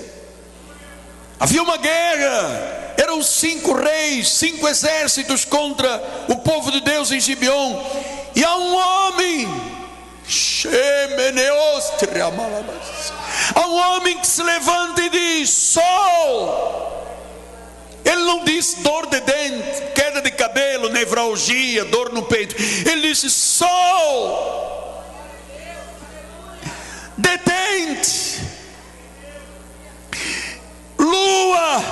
Havia uma guerra, eram cinco reis, cinco exércitos contra o povo de Deus em Gibeon, e há um homem, Há um homem que se levanta e diz: Sol. Ele não disse dor de dente, queda de cabelo, nevralgia, dor no peito. Ele disse: Sol, detente, lua,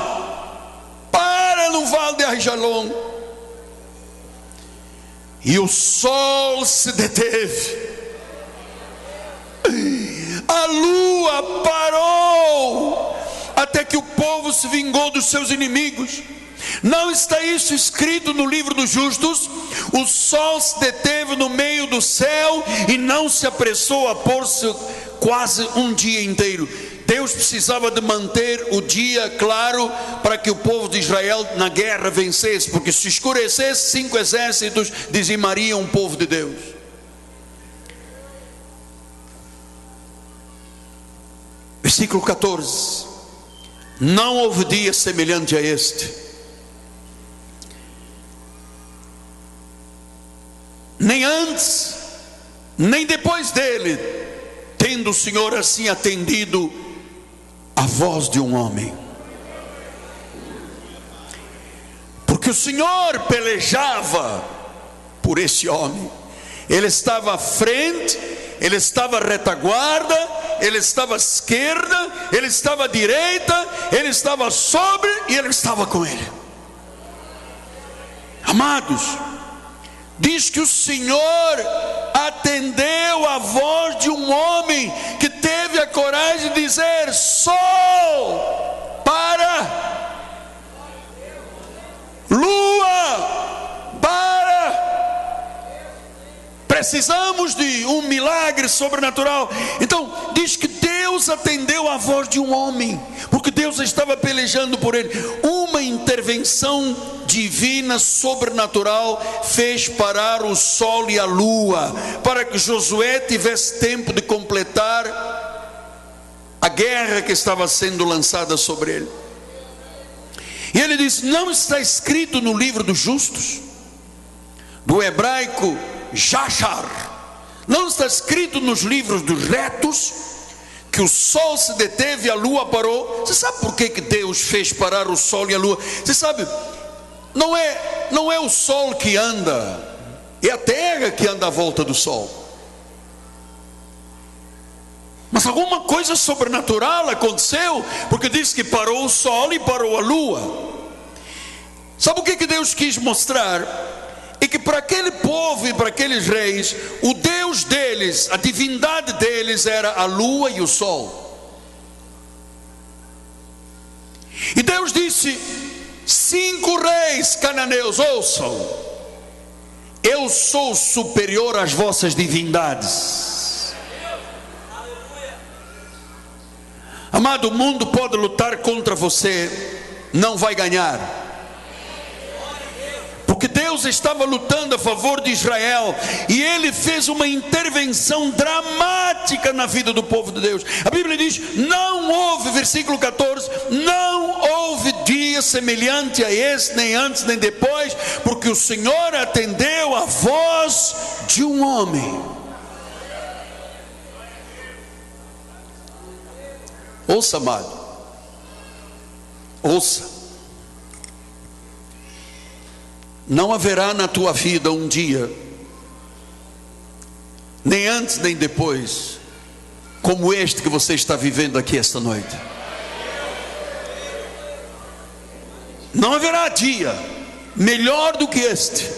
para no vale de Arjalon. E o sol se deteve a lua parou, até que o povo se vingou dos seus inimigos. Não está isso escrito no livro dos justos? O sol se deteve no meio do céu e não se apressou a pôr-se quase um dia inteiro. Deus precisava de manter o dia claro para que o povo de Israel na guerra vencesse, porque se escurecesse, cinco exércitos dizimariam o povo de Deus. Versículo 14: Não houve dia semelhante a este, nem antes, nem depois dele, tendo o Senhor assim atendido a voz de um homem. Porque o Senhor pelejava por esse homem, ele estava à frente, ele estava à retaguarda, ele estava à esquerda, ele estava à direita, ele estava sobre e ele estava com ele. Amados, diz que o Senhor atendeu a voz de um homem que teve a coragem de dizer: Sol, para, lua, para. Precisamos de um milagre sobrenatural. Então, diz que Deus atendeu a voz de um homem, porque Deus estava pelejando por ele. Uma intervenção divina, sobrenatural, fez parar o sol e a lua, para que Josué tivesse tempo de completar a guerra que estava sendo lançada sobre ele. E ele diz: Não está escrito no livro dos justos, do hebraico Jachar. Não está escrito nos livros dos retos que o sol se deteve e a lua parou. Você sabe por que, que Deus fez parar o sol e a lua? Você sabe, não é, não é o sol que anda, é a terra que anda à volta do sol. Mas alguma coisa sobrenatural aconteceu, porque diz que parou o sol e parou a lua. Sabe o que, que Deus quis mostrar? E que para aquele povo e para aqueles reis, o Deus deles, a divindade deles era a lua e o sol. E Deus disse: cinco reis cananeus, ouçam, eu sou superior às vossas divindades. Amado, o mundo pode lutar contra você, não vai ganhar Deus estava lutando a favor de Israel e ele fez uma intervenção dramática na vida do povo de Deus. A Bíblia diz: não houve, versículo 14, não houve dia semelhante a esse, nem antes nem depois, porque o Senhor atendeu a voz de um homem. Ouça, amado, ouça. Não haverá na tua vida um dia, nem antes nem depois, como este que você está vivendo aqui esta noite. Não haverá dia melhor do que este.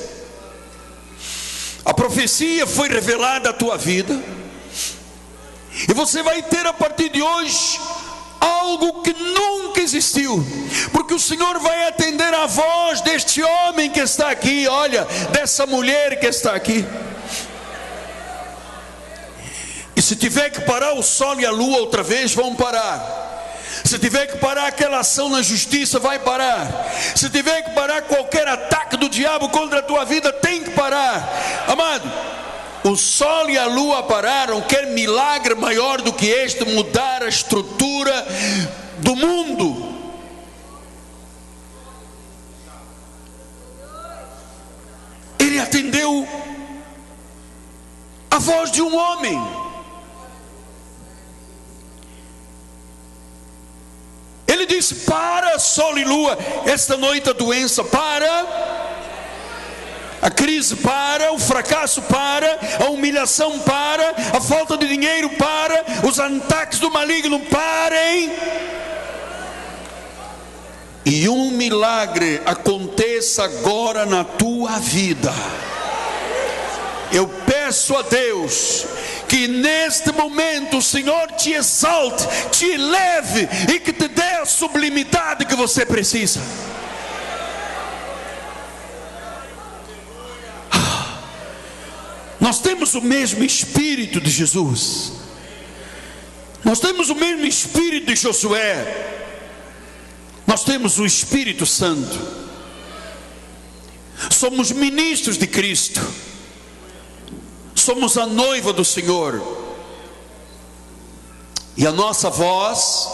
A profecia foi revelada à tua vida, e você vai ter a partir de hoje algo que nunca existiu, porque o Senhor vai atender a voz deste homem que está aqui, olha, dessa mulher que está aqui. E se tiver que parar o sol e a lua outra vez, vão parar. Se tiver que parar aquela ação na justiça, vai parar. Se tiver que parar qualquer ataque do diabo contra a tua vida, tem que parar. Amado, o sol e a lua pararam, quer milagre maior do que este mudar a estrutura do mundo. Ele atendeu a voz de um homem. Ele disse: Para, sol e lua, esta noite a doença para a crise para, o fracasso para, a humilhação para, a falta de dinheiro para, os ataques do maligno parem. E um milagre aconteça agora na tua vida. Eu peço a Deus que neste momento o Senhor te exalte, te eleve e que te dê a sublimidade que você precisa. Nós temos o mesmo espírito de Jesus. Nós temos o mesmo espírito de Josué. Nós temos o Espírito Santo. Somos ministros de Cristo. Somos a noiva do Senhor. E a nossa voz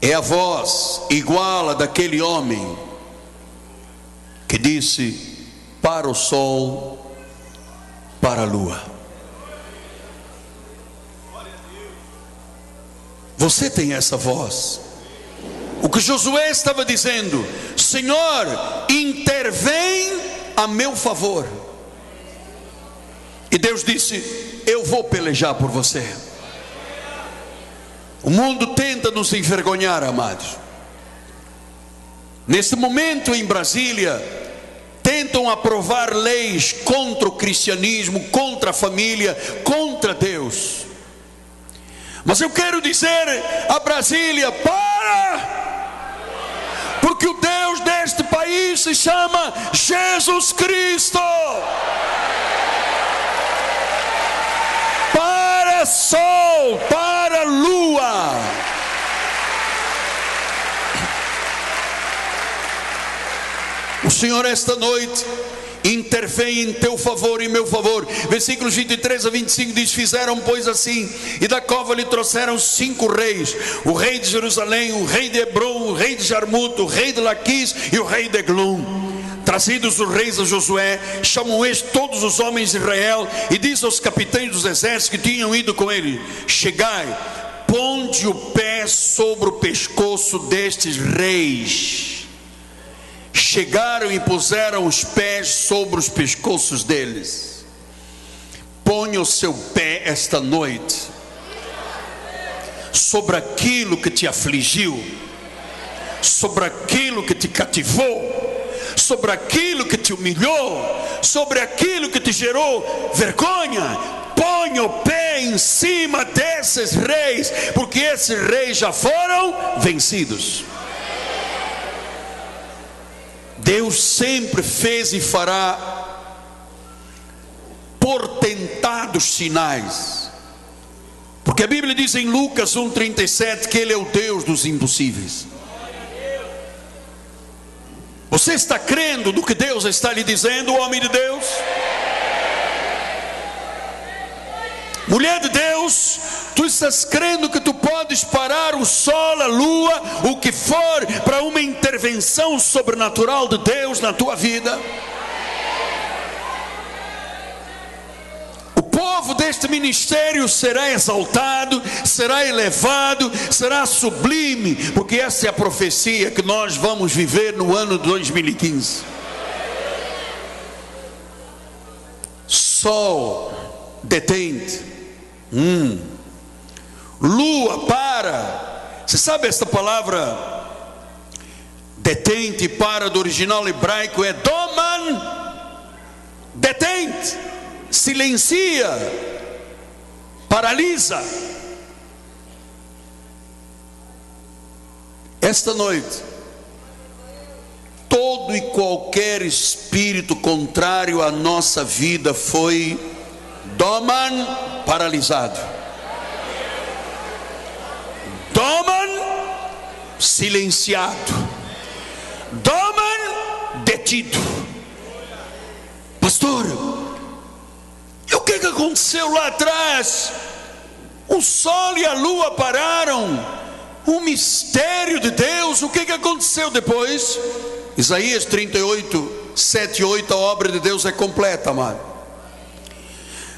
é a voz igual a daquele homem que disse para o sol para a lua. Você tem essa voz. O que Josué estava dizendo: Senhor, intervém a meu favor. E Deus disse: Eu vou pelejar por você. O mundo tenta nos envergonhar, amados. Nesse momento em Brasília, tentam aprovar leis contra o cristianismo, contra a família, contra Deus. Mas eu quero dizer a Brasília: para! Porque o Deus deste país se chama Jesus Cristo. Para sol, para lua O Senhor, esta noite, intervém em teu favor e meu favor. Versículos 23 a 25 diz: Fizeram, pois, assim, e da cova lhe trouxeram cinco reis: o rei de Jerusalém, o rei de Hebron, o rei de Jarmuto, o rei de Laquis e o rei de Glum. Trazidos os reis a Josué, chamam este todos os homens de Israel e diz aos capitães dos exércitos que tinham ido com ele: Chegai, ponde o pé sobre o pescoço destes reis chegaram e puseram os pés sobre os pescoços deles. Ponha o seu pé esta noite sobre aquilo que te afligiu, sobre aquilo que te cativou, sobre aquilo que te humilhou, sobre aquilo que te gerou vergonha. Ponha o pé em cima desses reis, porque esses reis já foram vencidos. Deus sempre fez e fará portentados sinais. Porque a Bíblia diz em Lucas 1,37 que Ele é o Deus dos impossíveis. Você está crendo no que Deus está lhe dizendo, homem de Deus? Mulher de Deus, tu estás crendo que tu podes parar o sol, a lua, o que for, para uma intervenção sobrenatural de Deus na tua vida? O povo deste ministério será exaltado, será elevado, será sublime, porque essa é a profecia que nós vamos viver no ano de 2015. Sol detente Hum. Lua, para. Você sabe esta palavra detente para do original hebraico é doman, detente, silencia, paralisa. Esta noite, todo e qualquer espírito contrário à nossa vida foi doman paralisado. Doman silenciado. Doman detido. Pastor, e o que, que aconteceu lá atrás? O sol e a lua pararam. O mistério de Deus, o que, que aconteceu depois? Isaías 38, 7 e 8, a obra de Deus é completa, amado.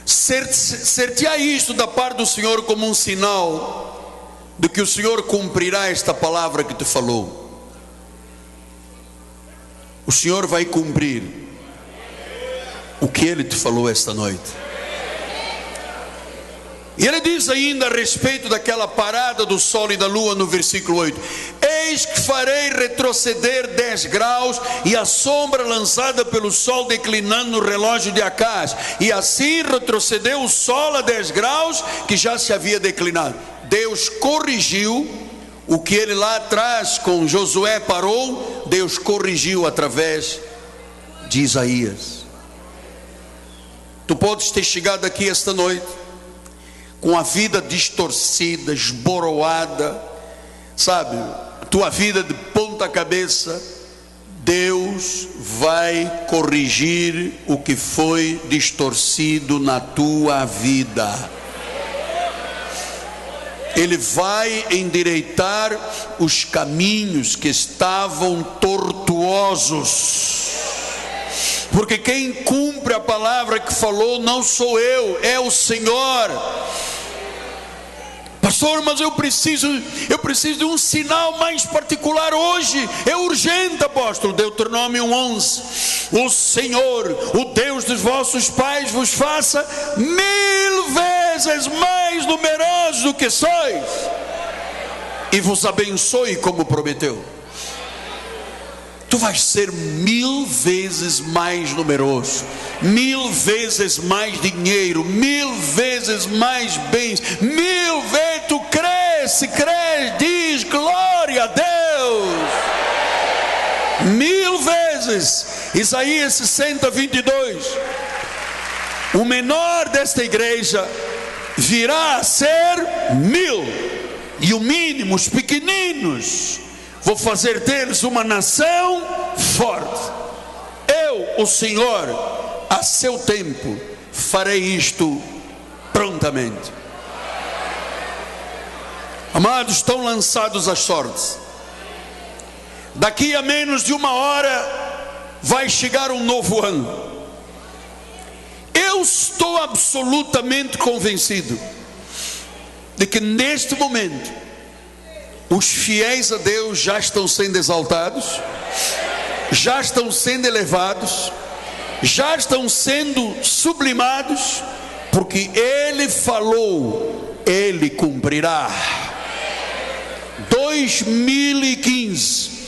Ser-te-á isto da parte do Senhor como um sinal de que o Senhor cumprirá esta palavra que te falou. O Senhor vai cumprir o que Ele te falou esta noite. E ele diz ainda a respeito daquela parada do sol e da lua no versículo 8: Eis que farei retroceder 10 graus e a sombra lançada pelo sol declinando no relógio de Acás. E assim retrocedeu o sol a 10 graus que já se havia declinado. Deus corrigiu o que ele lá atrás com Josué parou, Deus corrigiu através de Isaías. Tu podes ter chegado aqui esta noite com a vida distorcida, esboroada, sabe? Tua vida de ponta cabeça, Deus vai corrigir o que foi distorcido na tua vida. Ele vai endireitar os caminhos que estavam tortuosos. Porque quem cumpre a palavra que falou não sou eu, é o Senhor. Pastor, mas eu preciso, eu preciso de um sinal mais particular hoje. É urgente, apóstolo. Deuteronômio 11. O Senhor, o Deus dos vossos pais, vos faça mil vezes mais numerosos do que sois e vos abençoe como prometeu tu vais ser mil vezes mais numeroso, mil vezes mais dinheiro, mil vezes mais bens, mil vezes tu cresce, cresce, diz glória a Deus. Mil vezes, Isaías 60, 22. O menor desta igreja virá a ser mil, e o mínimo, os pequeninos, vou fazer deles uma nação forte. Eu, o Senhor, a seu tempo, farei isto prontamente. Amados, estão lançados as sortes. Daqui a menos de uma hora vai chegar um novo ano. Eu estou absolutamente convencido de que neste momento os fiéis a Deus já estão sendo exaltados, já estão sendo elevados, já estão sendo sublimados, porque Ele falou, Ele cumprirá. 2015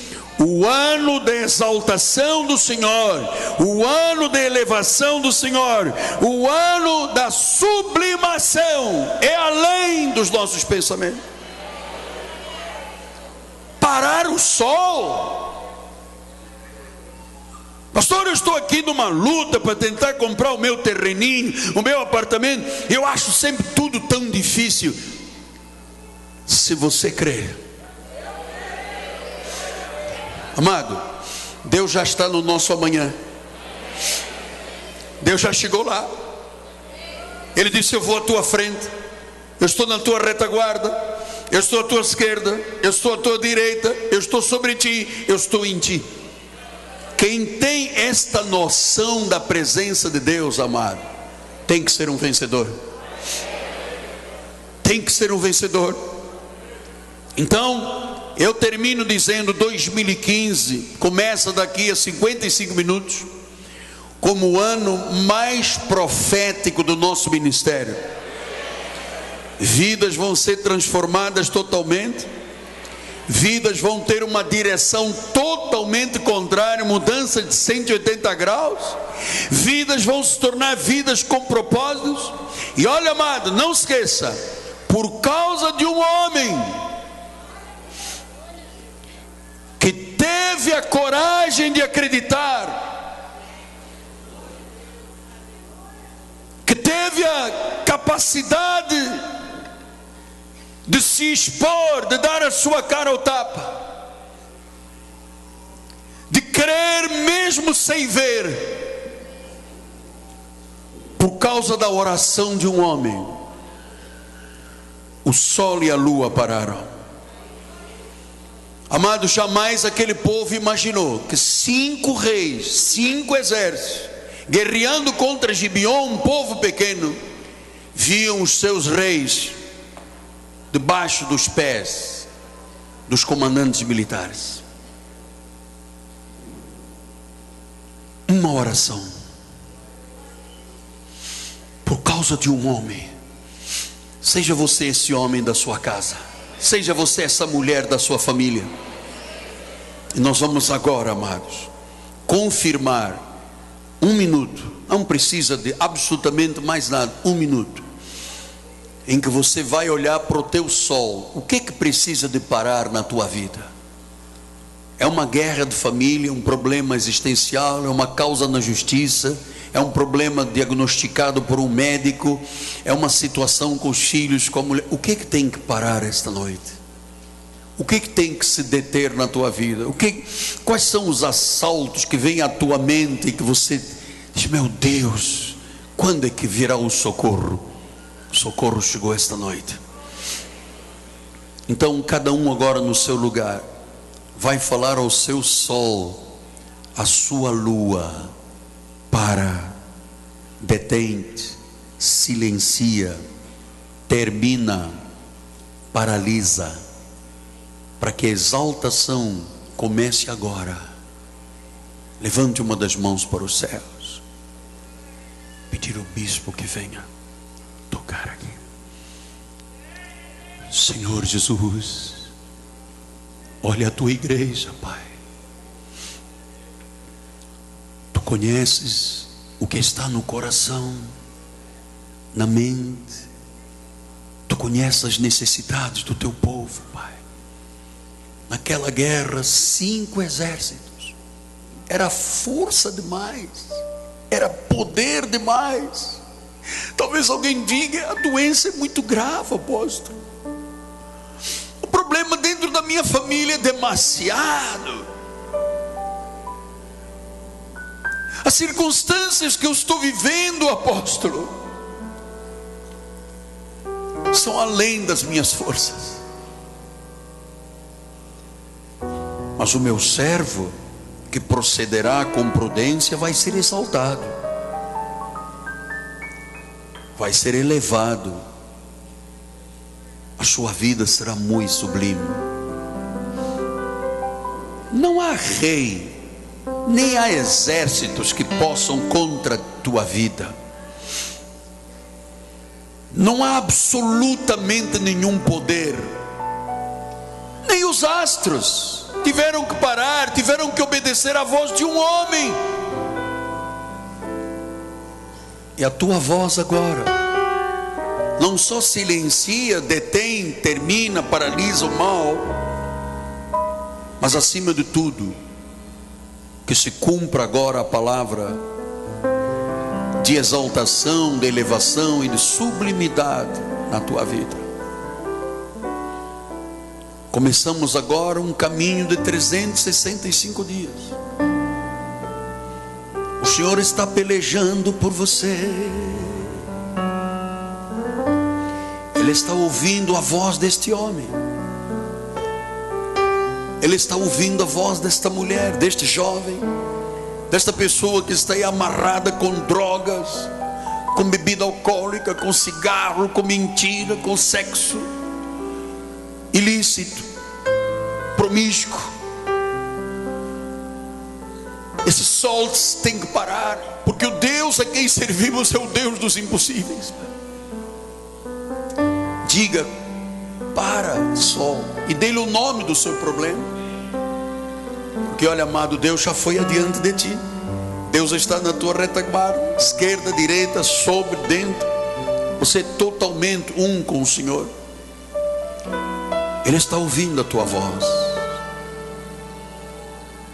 o ano da exaltação do Senhor, o ano da elevação do Senhor, o ano da sublimação, é além dos nossos pensamentos parar o sol. Pastor, eu estou aqui numa luta para tentar comprar o meu terreninho, o meu apartamento. Eu acho sempre tudo tão difícil. Se você crer, amado, Deus já está no nosso amanhã. Deus já chegou lá. Ele disse: Eu vou à tua frente, eu estou na tua retaguarda eu estou à tua esquerda, eu estou à tua direita, eu estou sobre ti, eu estou em ti. Quem tem esta noção da presença de Deus, amado, tem que ser um vencedor. Tem que ser um vencedor. Então, eu termino dizendo 2015 começa daqui a 55 minutos como o ano mais profético do nosso ministério vidas vão ser transformadas totalmente, vidas vão ter uma direção totalmente contrária, mudança de 180 graus, vidas vão se tornar vidas com propósitos. E olha, amado, não esqueça, por causa de um homem que teve a coragem de acreditar, que teve a capacidade de se expor, de dar a sua cara ao tapa, de crer mesmo sem ver, por causa da oração de um homem, o sol e a lua pararam. Amado, jamais aquele povo imaginou que cinco reis, cinco exércitos, guerreando contra Gibeon, um povo pequeno, viam os seus reis debaixo dos pés dos comandantes militares. Uma oração por causa de um homem. Seja você esse homem da sua casa, seja você essa mulher da sua família. E nós vamos agora, amados, confirmar um minuto, não precisa de absolutamente mais nada, um minuto em que você vai olhar para o teu sol, o que é que precisa de parar na tua vida? É uma guerra de família, um problema existencial, é uma causa na justiça, é um problema diagnosticado por um médico, é uma situação com os filhos, com a mulher. O que é que tem que parar esta noite? O que é que tem que se deter na tua vida? O que, quais são os assaltos que vêm à tua mente e que você diz, meu Deus, quando é que virá o socorro? O socorro chegou esta noite. Então, cada um agora no seu lugar vai falar ao seu sol, à sua lua, para, detente, silencia, termina, paralisa, para que a exaltação comece agora. Levante uma das mãos para os céus. Pedir ao bispo que venha tocar aqui. Senhor Jesus, olha a tua igreja, Pai. Tu conheces o que está no coração, na mente. Tu conheces as necessidades do teu povo, Pai. Naquela guerra, cinco exércitos. Era força demais. Era poder demais. Talvez alguém diga: a doença é muito grave, apóstolo. O problema dentro da minha família é demasiado. As circunstâncias que eu estou vivendo, apóstolo, são além das minhas forças. Mas o meu servo, que procederá com prudência, vai ser exaltado vai ser elevado, a sua vida será muito sublime. Não há rei, nem há exércitos que possam contra tua vida. Não há absolutamente nenhum poder, nem os astros tiveram que parar, tiveram que obedecer à voz de um homem. E a tua voz agora não só silencia, detém, termina, paralisa o mal, mas acima de tudo, que se cumpra agora a palavra de exaltação, de elevação e de sublimidade na tua vida. Começamos agora um caminho de 365 dias. Senhor está pelejando por você. Ele está ouvindo a voz deste homem. Ele está ouvindo a voz desta mulher, deste jovem, desta pessoa que está aí amarrada com drogas, com bebida alcoólica, com cigarro, com mentira, com sexo ilícito, promíscuo sol tem que parar, porque o Deus a quem servimos é o Deus dos impossíveis. Diga Para só e dê-lhe o nome do seu problema. Porque olha, amado, Deus já foi adiante de ti. Deus está na tua retaguarda, esquerda, direita, sobre, dentro. Você é totalmente um com o Senhor. Ele está ouvindo a tua voz.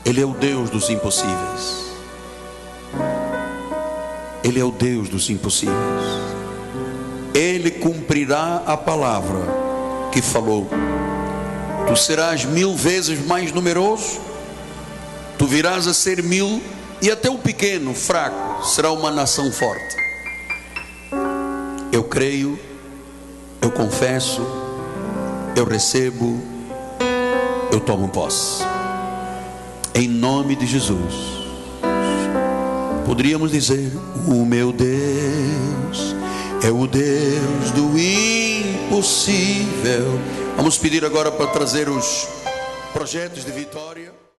Ele é o Deus dos impossíveis. Ele é o Deus dos impossíveis. Ele cumprirá a palavra que falou. Tu serás mil vezes mais numeroso, tu virás a ser mil, e até o pequeno, fraco, será uma nação forte. Eu creio, eu confesso, eu recebo, eu tomo posse. Em nome de Jesus. Poderíamos dizer: O meu Deus é o Deus do impossível. Vamos pedir agora para trazer os projetos de vitória.